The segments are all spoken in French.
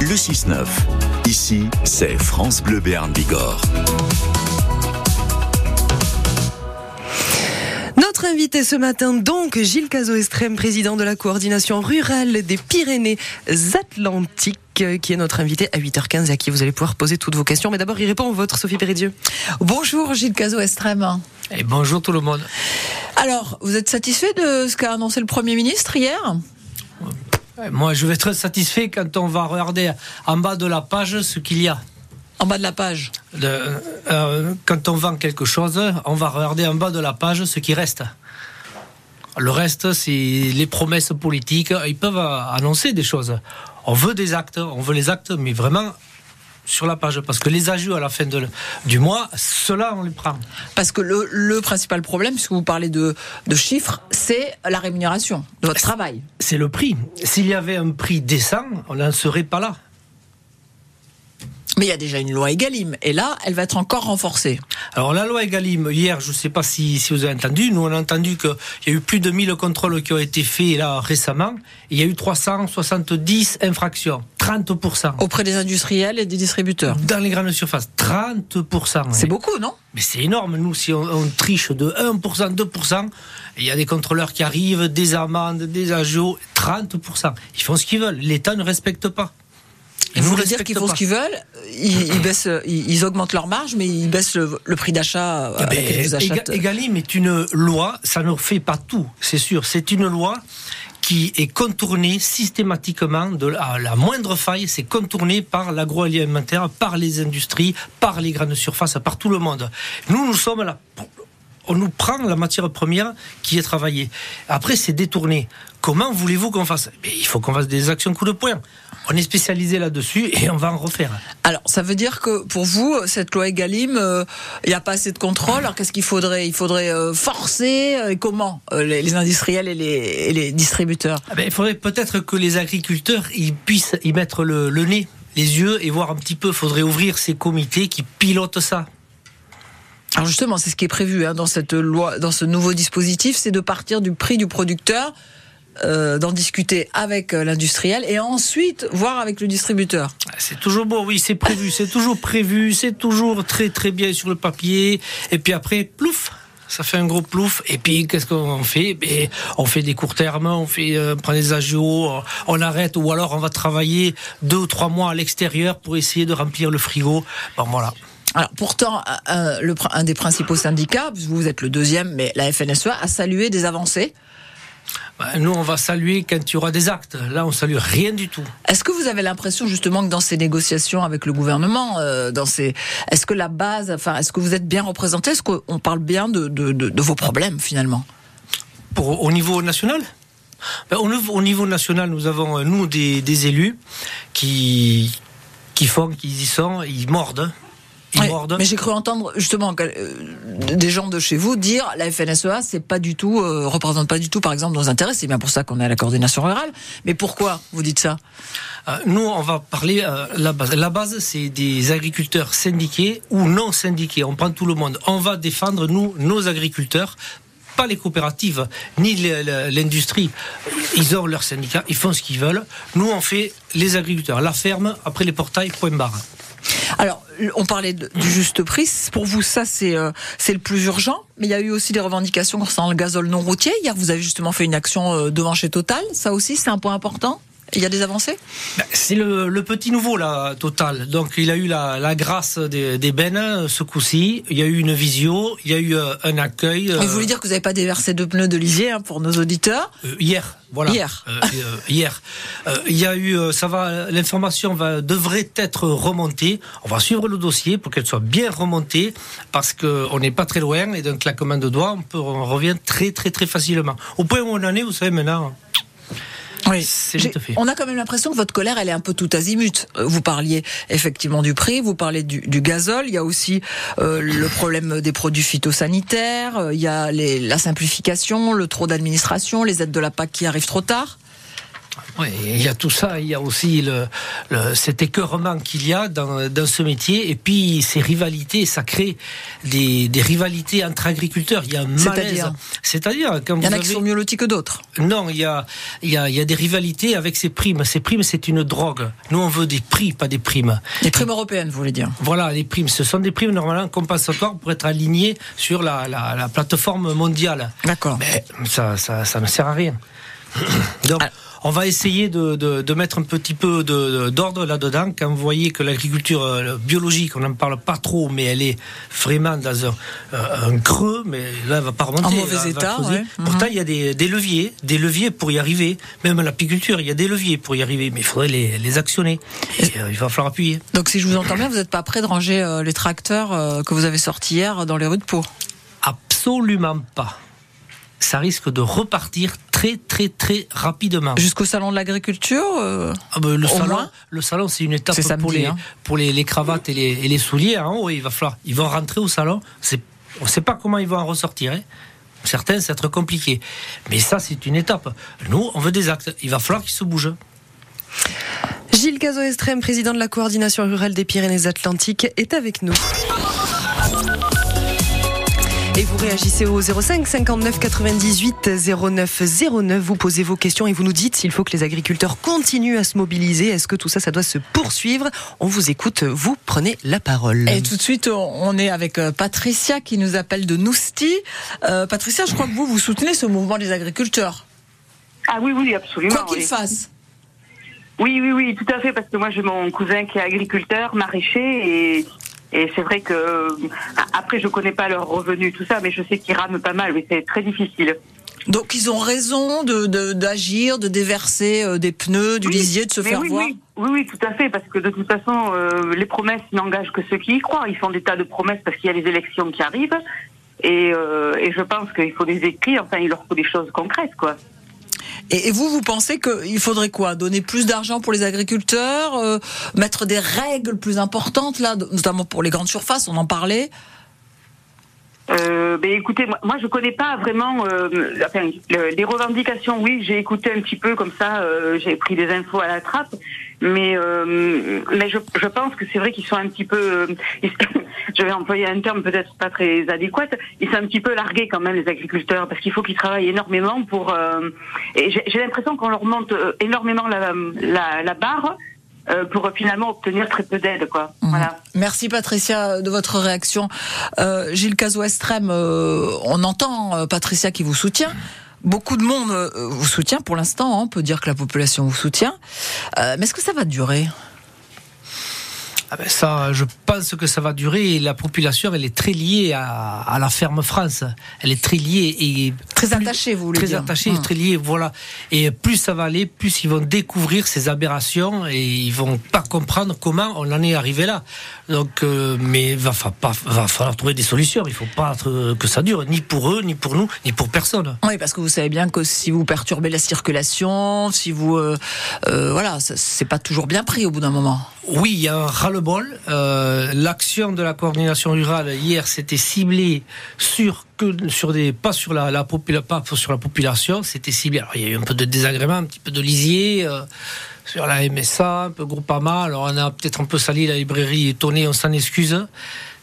le 6-9. Ici, c'est France Bleu Béarn Bigorre. Notre invité ce matin, donc, Gilles Cazot-Estrême, président de la coordination rurale des Pyrénées-Atlantiques qui est notre invité à 8h15 et à qui vous allez pouvoir poser toutes vos questions. Mais d'abord, il répond au vôtre, Sophie Péridieu. Bonjour Gilles Cazot-Estrême. Et bonjour tout le monde. Alors, vous êtes satisfait de ce qu'a annoncé le Premier ministre hier? Moi, je vais être satisfait quand on va regarder en bas de la page ce qu'il y a. En bas de la page euh, Quand on vend quelque chose, on va regarder en bas de la page ce qui reste. Le reste, c'est les promesses politiques. Ils peuvent annoncer des choses. On veut des actes, on veut les actes, mais vraiment sur la page. Parce que les ajouts à la fin du mois, cela on les prend. Parce que le, principal problème, puisque vous parlez de, de chiffres, c'est la rémunération de votre travail. C'est le prix. S'il y avait un prix décent, on n'en serait pas là. Mais il y a déjà une loi Egalim, et là, elle va être encore renforcée. Alors la loi Egalim, hier, je ne sais pas si, si, vous avez entendu, nous on a entendu qu'il y a eu plus de 1000 contrôles qui ont été faits là récemment, il y a eu 370 infractions, 30%. Auprès des industriels et des distributeurs Dans les grandes surfaces, 30%. C'est beaucoup, non? Mais c'est énorme, nous, si on, triche de 1%, 2%, il y a des contrôleurs qui arrivent, des amendes, des ajouts, 30%. Ils font ce qu'ils veulent, l'État ne respecte pas. Vous voulez dire qu'ils font ce qu'ils veulent ils, baissent, ils, augmentent leur marge, mais ils baissent le, prix d'achat. Ben, Egalim est une loi, ça ne fait pas tout, c'est sûr. C'est une loi qui est contournée systématiquement de la, la moindre faille, c'est contourné par l'agroalimentaire, par les industries, par les grandes surfaces, par tout le monde. Nous, nous sommes là on nous prend la matière première qui est travaillée. Après, c'est détourné. Comment voulez-vous qu'on fasse? Il faut qu'on fasse des actions coup de poing. On est spécialisé là-dessus et on va en refaire. Alors, ça veut dire que pour vous, cette loi Egalim, euh, il n'y a pas assez de contrôle. Alors, qu'est-ce qu'il faudrait? Il faudrait euh, forcer euh, comment les, industriels et les, distributeurs? Ah ben, Il faudrait peut-être que les agriculteurs ils puissent y mettre le, le nez, les yeux et voir un petit peu. Il faudrait ouvrir ces comités qui pilotent ça. Alors justement, c'est ce qui est prévu hein, dans cette loi, dans ce nouveau dispositif, c'est de partir du prix du producteur euh, d'en discuter avec euh, l'industriel et ensuite voir avec le distributeur. C'est toujours bon, oui, c'est prévu, c'est toujours prévu, c'est toujours très très bien sur le papier. Et puis après, plouf, ça fait un gros plouf. Et puis, qu'est-ce qu'on fait? Ben, On fait des courts termes, on fait euh, prend des agios, on arrête, ou alors on va travailler deux ou trois mois à l'extérieur pour essayer de remplir le frigo. Bon, voilà. Alors pourtant, un, le, un des principaux syndicats, vous êtes le deuxième, mais la FNSEA a salué des avancées nous, on va saluer quand il y aura des actes. Là, on salue rien du tout. Est-ce que vous avez l'impression justement que dans ces négociations avec le gouvernement, euh, dans ces, est-ce que la base, enfin, est-ce que vous êtes bien représenté? Est-ce qu'on parle bien de, de, de, vos problèmes finalement? Pour, Au niveau national? Ben, au, niveau national, nous avons, euh, nous, des, des élus qui, qui font, qui y sont, ils mordent mais j'ai cru entendre justement euh, des gens de chez vous dire la FNSEA c'est pas du tout euh, représente pas du tout par exemple nos intérêts. C'est bien pour ça qu'on est à la coordination rurale. Mais pourquoi vous dites ça? Euh, Nous on va parler la base. La base c'est des agriculteurs syndiqués ou non syndiqués. On prend tout le monde. On va défendre nous nos agriculteurs pas les coopératives ni l'industrie. Ils ont leur syndicat, ils font ce qu'ils veulent. Nous, on fait les agriculteurs, la ferme, après les portails, point barre. Alors, on parlait du juste prix. Pour vous, ça, c'est euh, c'est le plus urgent. Mais il y a eu aussi des revendications concernant le gazole non routier. Hier, vous avez justement fait une action euh, devant chez Total. Ça aussi, c'est un point important? Il y a des avancées? Ben, C'est le, petit nouveau, là, Total. Donc, il a eu la, grâce des, des bennes ce coup-ci. Il y a eu une visio, il y a eu euh, un accueil. vous voulez dire que vous n'avez pas déversé de pneus de lisier hein, pour nos auditeurs? Hier. Voilà. Hier. Euh, euh, hier. Euh, il y a eu, ça va, l'information va, devrait être remontée. On va suivre le dossier pour qu'elle soit bien remontée parce qu'on n'est pas très loin et d'un claquement de doigts, on, peut, on revient très, très, très facilement. Au point où on en est, vous savez, maintenant. Oui. On a quand même l'impression que votre colère, elle est un peu tout azimut. Vous parliez effectivement du prix, vous parlez du, du gazole, il y a aussi euh, le problème des produits phytosanitaires, euh, il y a les, la simplification, le trop d'administration, les aides de la PAC qui arrivent trop tard. Oui, il y a tout ça, il y a aussi le, le cet écœurement qu'il y a dans, dans, ce métier, et puis ces rivalités, ça crée des, des rivalités entre agriculteurs. Il y a un malaise. C'est-à-dire quand il y en a qui sont mieux lotis que d'autres. Non, il y a, il y, a, il y a des rivalités avec ces primes. Ces primes, c'est une drogue. Nous, on veut des prix, pas des primes. Des primes européennes, vous voulez dire Voilà, les primes. Ce sont des primes normalement compensatoires pour être alignées sur la, la, la plateforme mondiale. D'accord. Mais ça, ça, ça ne sert à rien. Donc, ah on va essayer de, de, de, mettre un petit peu d'ordre là-dedans. Quand vous voyez que l'agriculture euh, biologique, on n'en parle pas trop, mais elle est vraiment dans un, euh, un creux, mais là, elle va pas remonter. En mauvais état. Ouais. Pourtant, il y a des, des, leviers, des leviers pour y arriver. Même l'apiculture, il y a des leviers pour y arriver, mais il faudrait les, les actionner. Et, euh, il va falloir appuyer. Donc, si je vous entends bien, vous n'êtes pas prêt de ranger euh, les tracteurs euh, que vous avez sortis hier dans les rues de Pau? Absolument pas ça risque de repartir très très très rapidement. Jusqu'au salon de l'agriculture euh, ah ben, le, salon, le salon, c'est une étape pour, les, hein. pour les, les, cravates et les, et les souliers. Hein, oui, il va falloir, ils vont rentrer au salon. On ne sait pas comment ils vont en ressortir. Hein. Certains, c'est être compliqué. Mais ça, c'est une étape. Nous, on veut des actes. Il va falloir qu'ils se bougent. Gilles Cazot-Estrême, président de la coordination rurale des Pyrénées-Atlantiques, est avec nous. Et vous réagissez au 05 59 98 09 09. Vous posez vos questions et vous nous dites s'il faut que les agriculteurs continuent à se mobiliser. Est-ce que tout ça, ça doit se poursuivre? On vous écoute, vous prenez la parole. Et tout de suite, on est avec euh, Patricia qui nous appelle de Nousti. Euh, Patricia, je crois que vous, vous soutenez ce mouvement des agriculteurs. Ah oui, oui, absolument. Quoi qu'il oui. fasse. Oui, oui, oui, tout à fait, parce que moi j'ai mon cousin qui est agriculteur, maraîcher, et et c'est vrai que après, je connais pas leurs revenus, tout ça, mais je sais qu'ils rament pas mal, mais c'est très difficile. Donc ils ont raison de d'agir, de, déverser euh, des pneus, du oui, lisier, de se faire oui, voir. Oui, oui, oui, tout à fait, parce que de toute façon, euh, les promesses n'engagent que ceux qui y croient. Ils font des tas de promesses parce qu'il y a les élections qui arrivent, et, euh, et je pense qu'il faut des écrits. Enfin, il leur faut des choses concrètes, quoi. Et, vous, vous pensez qu'il faudrait quoi? Donner plus d'argent pour les agriculteurs, euh, mettre des règles plus importantes là, notamment pour les grandes surfaces. On en parlait. Euh, ben écoutez, moi, moi je connais pas vraiment euh, enfin, le, les revendications. Oui, j'ai écouté un petit peu comme ça, euh, j'ai pris des infos à la trappe, mais euh, mais je, je pense que c'est vrai qu'ils sont un petit peu, euh, je vais employer un terme peut-être pas très adéquat, ils sont un petit peu largués quand même les agriculteurs parce qu'il faut qu'ils travaillent énormément pour. Euh, et j'ai l'impression qu'on leur monte énormément la, la, la barre euh, pour finalement obtenir très peu d'aide. Quoi. Mmh. Voilà. Merci Patricia de votre réaction. Euh, Gilles Cazot-Estrême, euh, on entend euh, Patricia qui vous soutient. Beaucoup de monde vous soutient pour l'instant, hein, on peut dire que la population vous soutient. Mais est-ce que ça va durer? Ah ben ça, je pense que ça va durer. Et la population, elle est très liée à, à, la ferme France. Elle est très liée et très attachée, vous voulez très dire. attachée, Hum. très liée. Voilà. Et plus ça va aller, plus ils vont découvrir ces aberrations et ils vont pas comprendre comment on en est arrivé là. Donc, euh, mais va, va, va falloir trouver des solutions. Il faut pas que ça dure, ni pour eux, ni pour nous, ni pour personne. Oui, parce que vous savez bien que si vous perturbez la circulation, si vous, euh, euh, voilà, c'est pas toujours bien pris au bout d'un moment. Oui, il y a un ras-le-bol. Euh, L'action de la coordination rurale hier c'était ciblé sur que sur des pas sur la, la pas sur la population, c'était ciblé. Alors il y a eu un peu de désagrément, un petit peu de lisier. Euh, sur la MSA, un peu Groupama. Alors on a peut-être un peu sali la librairie étonnée, on s'en excuse.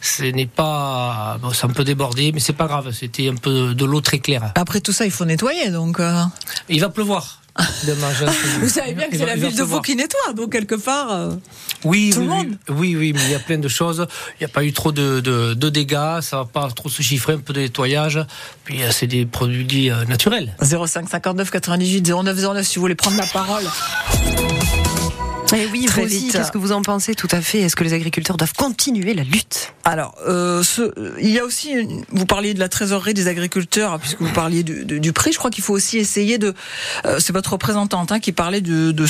Ce n'est pas, bon, c'est un peu débordé, mais c'est pas grave. C'était un peu de l'eau très claire. Après tout ça, il faut nettoyer, donc. Euh... Il va pleuvoir. Demain, Vous savez bien que c'est la ville de Vaud qui nettoie, donc quelque part. Euh, oui, tout oui, le monde. oui, oui, mais il y a plein de choses. Il n'y a pas eu trop de, de, de, dégâts, ça va pas trop se chiffrer, un peu de nettoyage. Puis c'est des produits euh, naturels. 05 59 98 09 09 si vous voulez prendre la parole. Oui, Très vous aussi, vite. qu'est-ce que vous en pensez tout à fait? Est-ce que les agriculteurs doivent continuer la lutte? Alors, euh, ce, il y a aussi, une- vous parliez de la trésorerie des agriculteurs, hein, puisque vous parliez du, du- du prix. Je crois qu'il faut aussi essayer de. euh, c'est votre représentante hein, qui parlait de, de